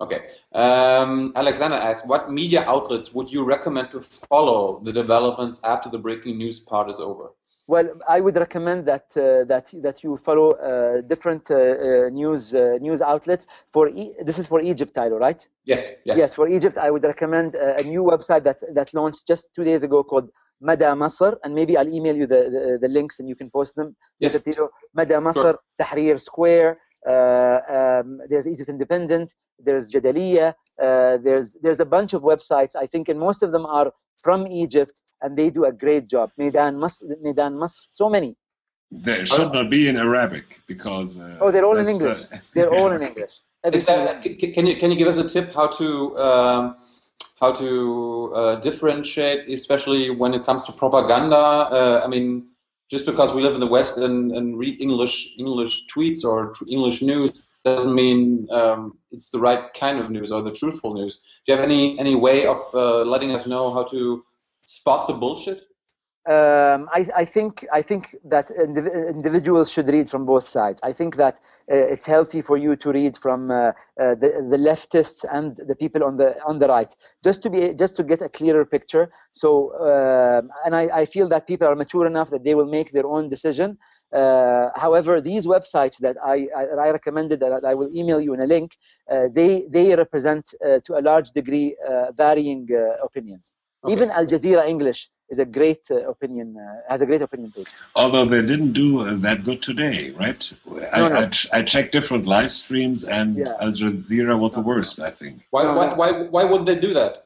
Okay. Um, Alexander asked, what media outlets would you recommend to follow the developments after the breaking news part is over? Well, I would recommend that uh, that that you follow uh, different uh, uh, news uh, news outlets. For e- this is for Egypt, Tilo, right? Yes. Yes. Yes, for Egypt, I would recommend uh, a new website that that launched just two days ago called Mada Masr, and maybe I'll email you the, the, the links and you can post them. Yes. Mada Masr, Tahrir Square. Uh, um, there's Egypt Independent. There's Jadaliya. Uh, there's there's a bunch of websites. I think, and most of them are from Egypt, and they do a great job. Maidan Masr, Maidan Masr, so many. They should not be in Arabic because. Uh, Oh, they're all in English. uh, They're all in. English. Is that, c- c- can you can you give us a tip how to um, how to uh, differentiate, especially when it comes to propaganda? Uh, I mean, just because we live in the West and, and read English English tweets or English news doesn't mean um, it's the right kind of news or the truthful news. Do you have any any way of uh, letting us know how to spot the bullshit? Um, I, I think I think that indiv- individuals should read from both sides. I think that uh, it's healthy for you to read from uh, uh, the, the leftists and the people on the on the right, just to be just to get a clearer picture. So, um and I, I feel that people are mature enough that they will make their own decision. Uh, however, these websites that I, I, that I recommended that I will email you in a link, uh, they they represent uh, to a large degree uh, varying uh, opinions. Okay. Even Al Jazeera English is a great uh, opinion, uh, has a great opinion page. Although they didn't do uh, that good today, right? I, No, no. I, ch- I checked different live streams, and Yeah. Al Jazeera was the worst, I think. Why No, why why why would they do that?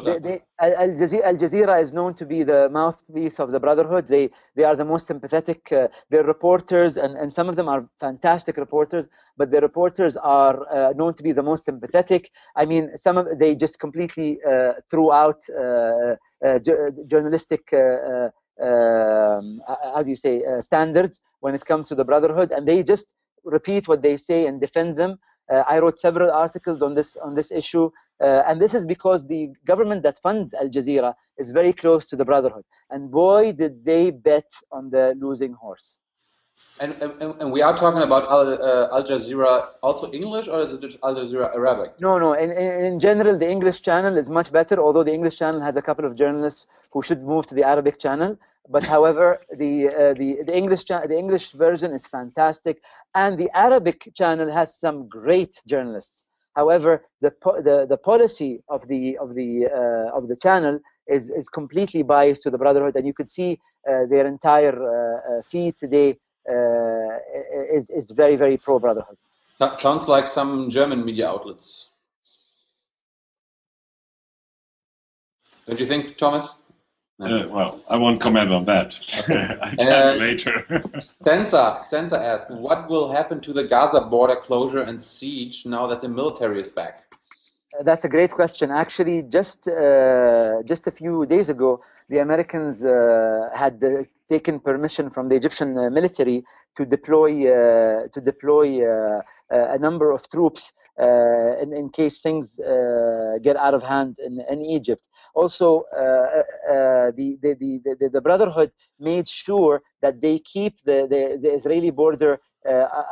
They, they, Al, Jazeera, Al Jazeera is known to be the mouthpiece of the Brotherhood. They they are the most sympathetic. Uh, their reporters, and, and some of them are fantastic reporters, but their reporters are uh, known to be the most sympathetic. I mean, some of they just completely uh, threw out uh, uh, journalistic. Uh, uh, um, how do you say uh, standards when it comes to the Brotherhood, and they just repeat what they say and defend them. Uh, I wrote several articles on this on this issue, uh, and this is because the government that funds Al Jazeera is very close to the Brotherhood, and boy, did they bet on the losing horse. and, and and we are talking about Al, uh, Al Jazeera also English or is it Al Jazeera Arabic? No, no. In, in, in general, the English channel is much better. Although the English channel has a couple of journalists who should move to the Arabic channel. But however, the uh, the the English the English version is fantastic, and the Arabic channel has some great journalists. However, the the, the policy of the of the uh, of the channel is is completely biased to the Brotherhood, and you could see uh, their entire uh, uh, feed today uh, is is very very pro Brotherhood. So- sounds like some German media outlets. Don't you think, Thomas? Uh, well, I won't comment on that. I'll tell Uh, you later. Sensa, Sensa asked, what will happen to the Gaza border closure and siege now that the military is back? That's a great question. Actually, just uh, just a few days ago, the Americans uh, had uh, taken permission from the Egyptian uh, military to deploy uh, to deploy uh, a number of troops in, in case things get out of hand in, in Egypt. Also, the, the, the, the, the Brotherhood made sure that they keep the, the, the Israeli border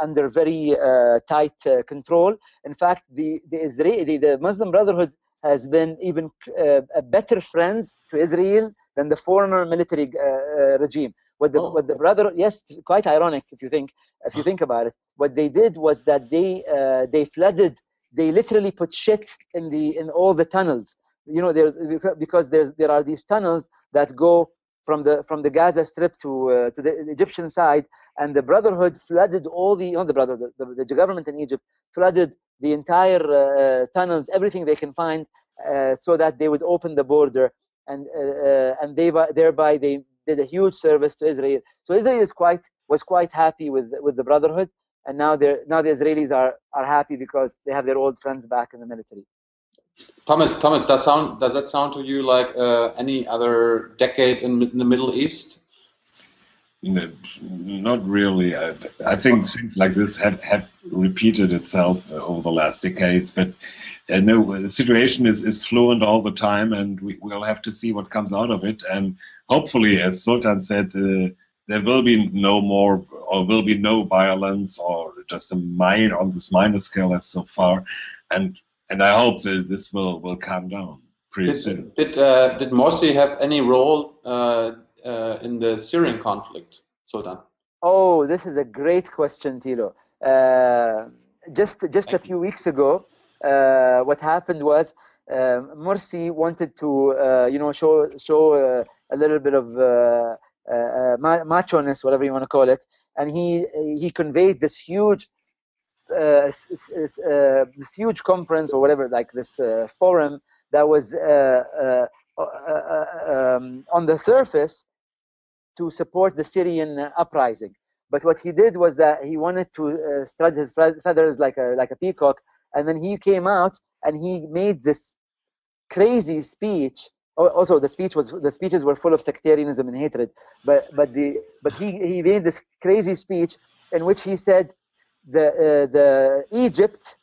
under very uh, tight uh, control. In fact, the, the Israeli, the Muslim Brotherhood has been even uh, a better friend to Israel than the former military uh, uh, regime. What the, Oh. what the brother, yes, quite ironic if you think, if you think about it. What they did was that they uh, they flooded, they literally put shit in the in all the tunnels. You know, there's because there's there are these tunnels that go from the from the Gaza Strip to uh, to the Egyptian side, and the Brotherhood flooded all the not the Brotherhood, the, the government in Egypt flooded the entire uh, tunnels, everything they can find, uh, so that they would open the border, and uh, uh, and they thereby they did a huge service to Israel. So Israel is quite was quite happy with with the Brotherhood. and now they're now the Israelis are are happy because they have their old friends back in the military. Thomas, Thomas, does sound does that sound to you like uh, any other decade in, in the Middle East? No, not really. I, I, think things like this have, have repeated itself over the last decades, but uh, no, the situation is, is fluent all the time, and we, will have to see what comes out of it. And hopefully, as Sultan said, uh, there will be no more, or will be no violence, or just a minor on this minor scale as so far. And and I hope that this will will calm down pretty did, soon. Did uh, did Morsi have any role? Uh, uh, in the Syrian conflict, Sultan? Oh, this is a great question, Tilo. Uh, just just a few weeks ago, uh, what happened was uh, Morsi wanted to, uh, you know, show show uh, a little bit of uh, macho-ness, whatever you want to call it, and he he conveyed this huge. Uh, uh, this huge conference or whatever, like this uh, forum that was um, on the surface to support the Syrian uprising. But what he did was that he wanted to uh, strut his feathers like a like a peacock, and then he came out and he made this crazy speech. Also, the speech was the speeches were full of sectarianism and hatred. But but the but he he made this crazy speech in which he said the uh, the Egypt,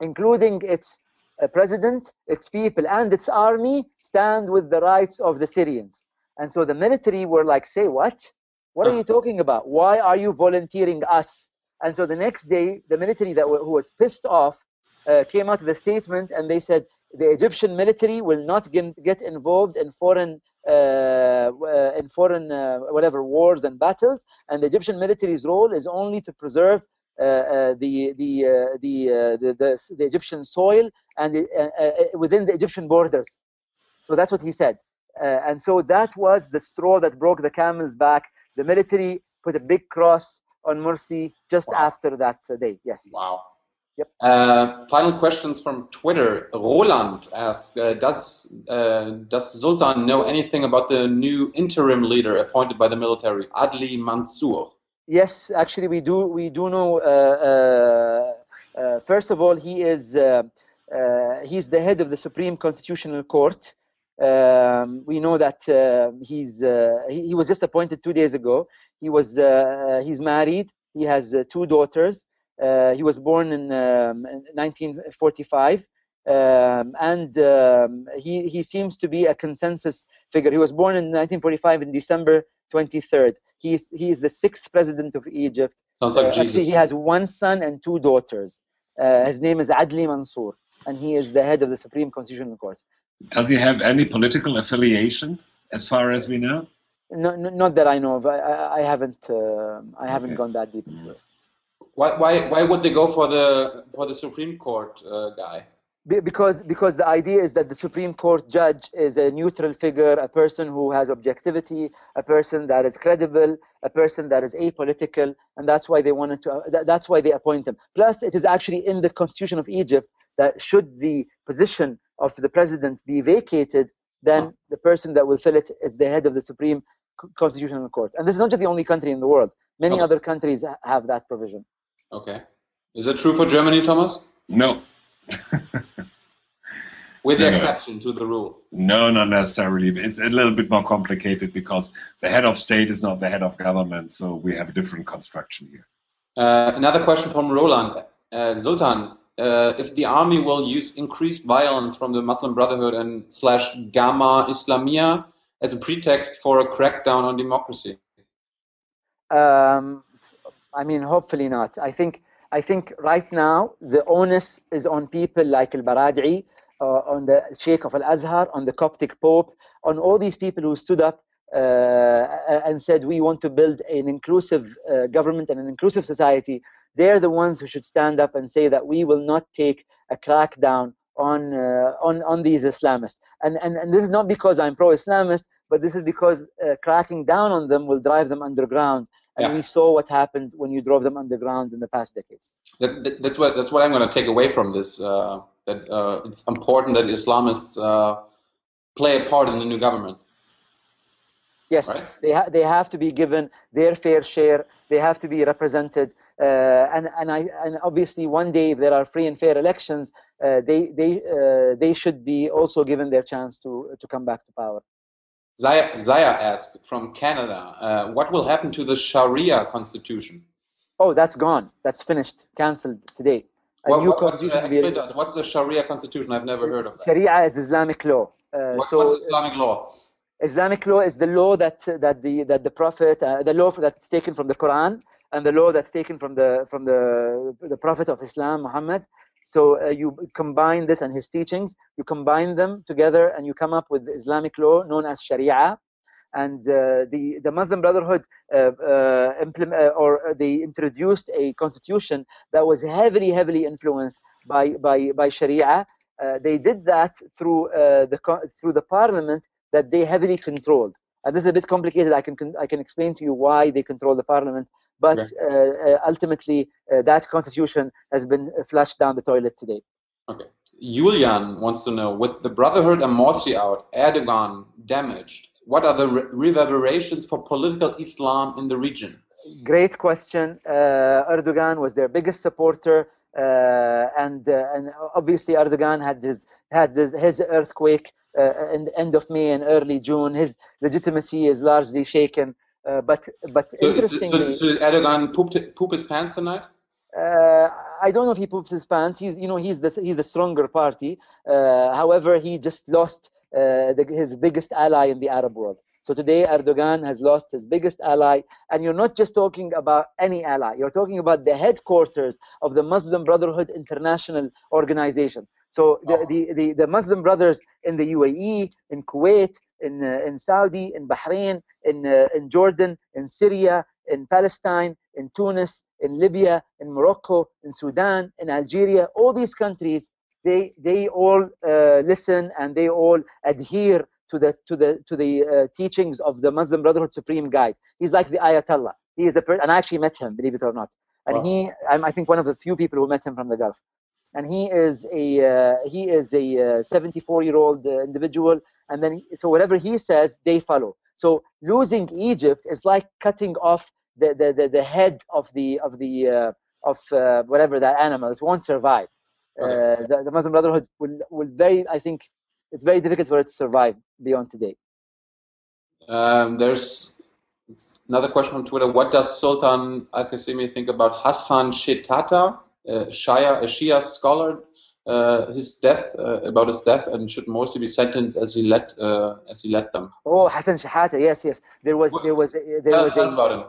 including its uh, president, its people, and its army, stand with the rights of the Syrians. And so the military were like, say what? What are you talking about? Why are you volunteering us? And so the next day, the military that who was pissed off uh, came out with a statement and they said the Egyptian military will not get involved in foreign uh, uh, in foreign uh, whatever wars and battles, and the Egyptian military's role is only to preserve the, the, the, the, the, the Egyptian soil and the, within the Egyptian borders. So that's what he said. Uh, and so that was the straw that broke the camel's back. The military put a big cross on Morsi just wow. after that day. Yes. Wow. Yep. Uh, final questions from Twitter. Roland asks, uh, does, uh, does Sultan know anything about the new interim leader appointed by the military, Adli Mansour? Yes, actually we do, we do know. Uh, uh, first of all, he is, he's the head of the Supreme Constitutional Court. Um, we know that uh, he's uh, he, he, was just appointed two days ago. He was uh, he's married. He has uh, two daughters. Uh, he was born in, um, 1945, um, and um, he he seems to be a consensus figure. He was born in 1945 in December 23rd. He's he is the sixth president of Egypt. Sounds like Jesus. Actually, he has one son and two daughters. his name is Adli Mansour, and he is the head of the Supreme Constitutional Court. Does he have any political affiliation, as far as we know? No, no not that I know of. I, I, I haven't. Uh, I haven't okay. gone that deep into it. Why, why, why would they go for the for the Supreme Court uh, guy? Because because the idea is that the Supreme Court judge is a neutral figure, a person who has objectivity, a person that is credible, a person that is apolitical, and that's why they wanted to. Uh, that's why they appoint him. Plus, it is actually in the Constitution of Egypt that should the position of the president be vacated, then the person that will fill it is the head of the Supreme Constitutional Court. And this is not just the only country in the world. Many okay. other countries have that provision. Okay. Is it true for Germany, Thomas? No. With the no, exception to the rule. No, not necessarily. It's a little bit more complicated because the head of state is not the head of government, so we have a different construction here. Uh, another question from Roland. Uh, Sultan, uh, if the army will use increased violence from the Muslim Brotherhood and slash Gamma Islamia as a pretext for a crackdown on democracy? Um, I mean, hopefully not. I think I think right now the onus is on people like ElBaradei, uh, on the Sheikh of Al Azhar, on the Coptic Pope, on all these people who stood up uh, and said we want to build an inclusive uh, government and an inclusive society they're the ones who should stand up and say that we will not take a crackdown on uh, on on these Islamists. And, and and this is not because I'm pro-Islamist, but this is because uh, cracking down on them will drive them underground. And yeah. we saw what happened when you drove them underground in the past decades. That, that, that's what that's what I'm going to take away from this. Uh, that uh, it's important that Islamists uh, play a part in the new government. Yes, Right. they ha- they have to be given their fair share. They have to be represented, uh, and and I and obviously one day if there are free and fair elections, uh, they they uh, they should be also given their chance to to come back to power. Zaya, Zaya asked from Canada, uh, what will happen to the Sharia constitution? Oh, that's gone. That's finished. Cancelled today. A What, new what, what's, uh, constitution to us, what's the Sharia constitution? I've never heard of that. Sharia is Islamic law. Uh, What, so what's Islamic law? Islamic law is the law that that the that the Prophet, uh, the law that's taken from the Quran, and the law that's taken from the from the the Prophet of Islam, Muhammad. So uh, you combine this and his teachings, you combine them together, and you come up with Islamic law known as Sharia. And uh, the the Muslim Brotherhood uh, uh, implement uh, or they introduced a constitution that was heavily heavily influenced by by by Sharia. Uh, they did that through uh, the through the parliament that they heavily controlled. And this is a bit complicated. I can I can explain to you why they control the parliament, but uh, uh, ultimately uh, that constitution has been flushed down the toilet today. Okay. Julian wants to know, with the Brotherhood and Morsi out, Erdogan damaged, what are the re- reverberations for political Islam in the region? Great question. Uh, Erdogan was their biggest supporter, uh, and uh, and obviously Erdogan had his had his, his earthquake uh, in the end of May and early June. His legitimacy is largely shaken. Uh, but but So, so, interestingly, so Erdogan pooped, poop his pants tonight? Uh, I don't know if he poops his pants. He's, you know, he's the he's the stronger party. Uh, however, he just lost uh, the, his biggest ally in the Arab world. So today, Erdogan has lost his biggest ally, and you're not just talking about any ally. You're talking about the headquarters of the Muslim Brotherhood International Organization. So the, the, the, the Muslim brothers in the UAE, in Kuwait, in uh, in Saudi, in Bahrain, in uh, in Jordan, in Syria, in Palestine, in Tunis, in Libya, in Morocco, in Sudan, in Algeria, all these countries, they they all uh, listen and they all adhere to the to the to the uh, teachings of the Muslim Brotherhood Supreme Guide. He's like the Ayatollah. He is a per- and I actually met him, believe it or not. And Wow. he, I'm, I think, one of the few people who met him from the Gulf. And he is a uh, he is a 74 year old uh, individual. And then he, so whatever he says, they follow. So losing Egypt is like cutting off the the, the, the head of the of the uh, of uh, whatever that animal. It won't survive. Okay. Uh, the, the Muslim Brotherhood will will very. I think it's very difficult for it to survive beyond today. Um, there's another question from Twitter. What does Sultan Al Qassemi think about Hassan Shahata, a Shia, a Shia scholar? Uh, his death, uh, about his death, and should Morsi be sentenced as he let uh, as he let them? Oh, Hassan Shahata. Yes, yes. There was there was there Tell was tell about him.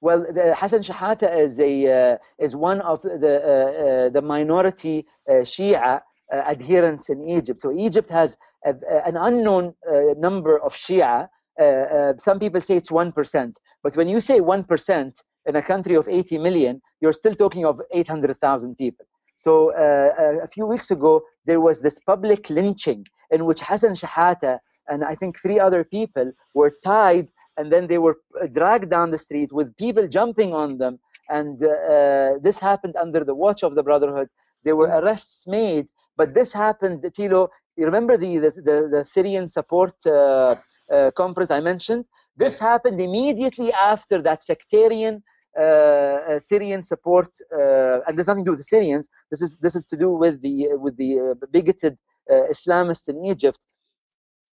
Well, the Hassan Shahata is a uh, is one of the uh, uh, the minority uh, Shia uh, adherents in Egypt. So Egypt has a, an unknown uh, number of Shia. Uh, uh, some people say it's one percent, but when you say one percent in a country of 80 million, you're still talking of 800,000 people. So uh, a few weeks ago, there was this public lynching in which Hassan Shahata and I think three other people were tied and then they were uh, dragged down the street with people jumping on them. And uh, uh, this happened under the watch of the Brotherhood. There were arrests made, but this happened, Tilo. You remember the the, the, the Syrian support uh, uh, conference I mentioned? This happened immediately after that sectarian uh, uh, Syrian support, uh, and there's nothing to do with the Syrians. This is this is to do with the with the uh, bigoted uh, Islamists in Egypt,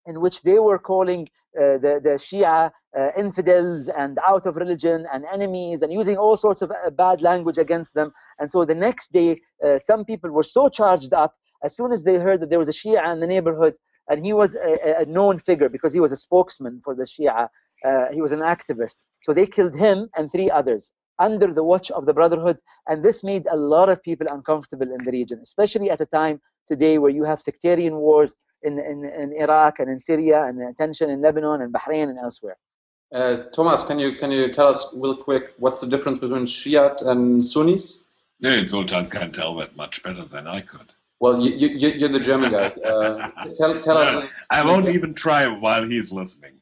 in which they were calling uh, the the Shia uh, infidels and out of religion and enemies and using all sorts of uh, bad language against them. And so the next day, uh, some people were so charged up as soon as they heard that there was a Shia in the neighborhood, and he was a, a known figure because he was a spokesman for the Shia. Uh, he was an activist. So they killed him and three others under the watch of the Brotherhood, and this made a lot of people uncomfortable in the region, especially at a time today where you have sectarian wars in, in, in Iraq and in Syria and tension in Lebanon and Bahrain and elsewhere. Uh, Thomas, can you can you tell us real quick what's the difference between Shiite and Sunnis? Yeah, Sultan can tell that much better than I could. Well, you, you, you're the German guy. Uh, tell, tell us. I won't even try while he's listening.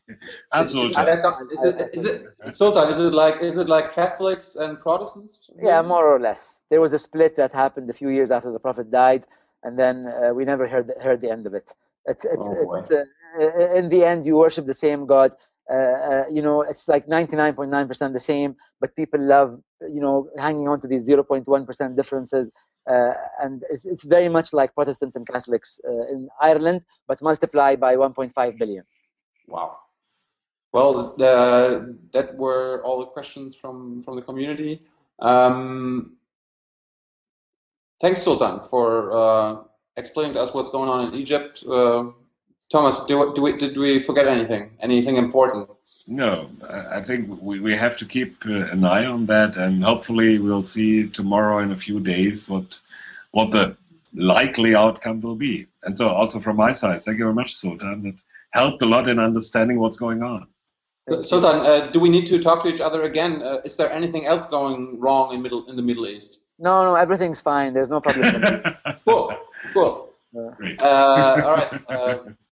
Ah, Sultan. Is it, is it Sultan? Is it like is it like Catholics and Protestants? Yeah, more or less. There was a split that happened a few years after the Prophet died, and then uh, we never heard heard the end of it. It's, it's, Oh, boy. it's, uh, in the end, you worship the same God. Uh, uh, you know, it's like 99.9% the same, but people love, you know, hanging on to these 0.1% differences. Uh, and it's very much like Protestant and Catholics uh, in Ireland, but multiply by 1.5 billion. Wow. Well, uh, that were all the questions from from the community. Um, thanks, Sultan, for uh, explaining to us what's going on in Egypt. Thomas, do, do we, did we forget anything? Anything important? No, I think we, we have to keep uh, an eye on that, and hopefully we'll see tomorrow in a few days what what the likely outcome will be. And so, also from my side, thank you very much, Sultan. That helped a lot in understanding what's going on. Sultan, uh, do we need to talk to each other again? Uh, is there anything else going wrong in middle in the Middle East? No, no, everything's fine. There's no problem. cool, cool. Great. Uh, all right. Uh,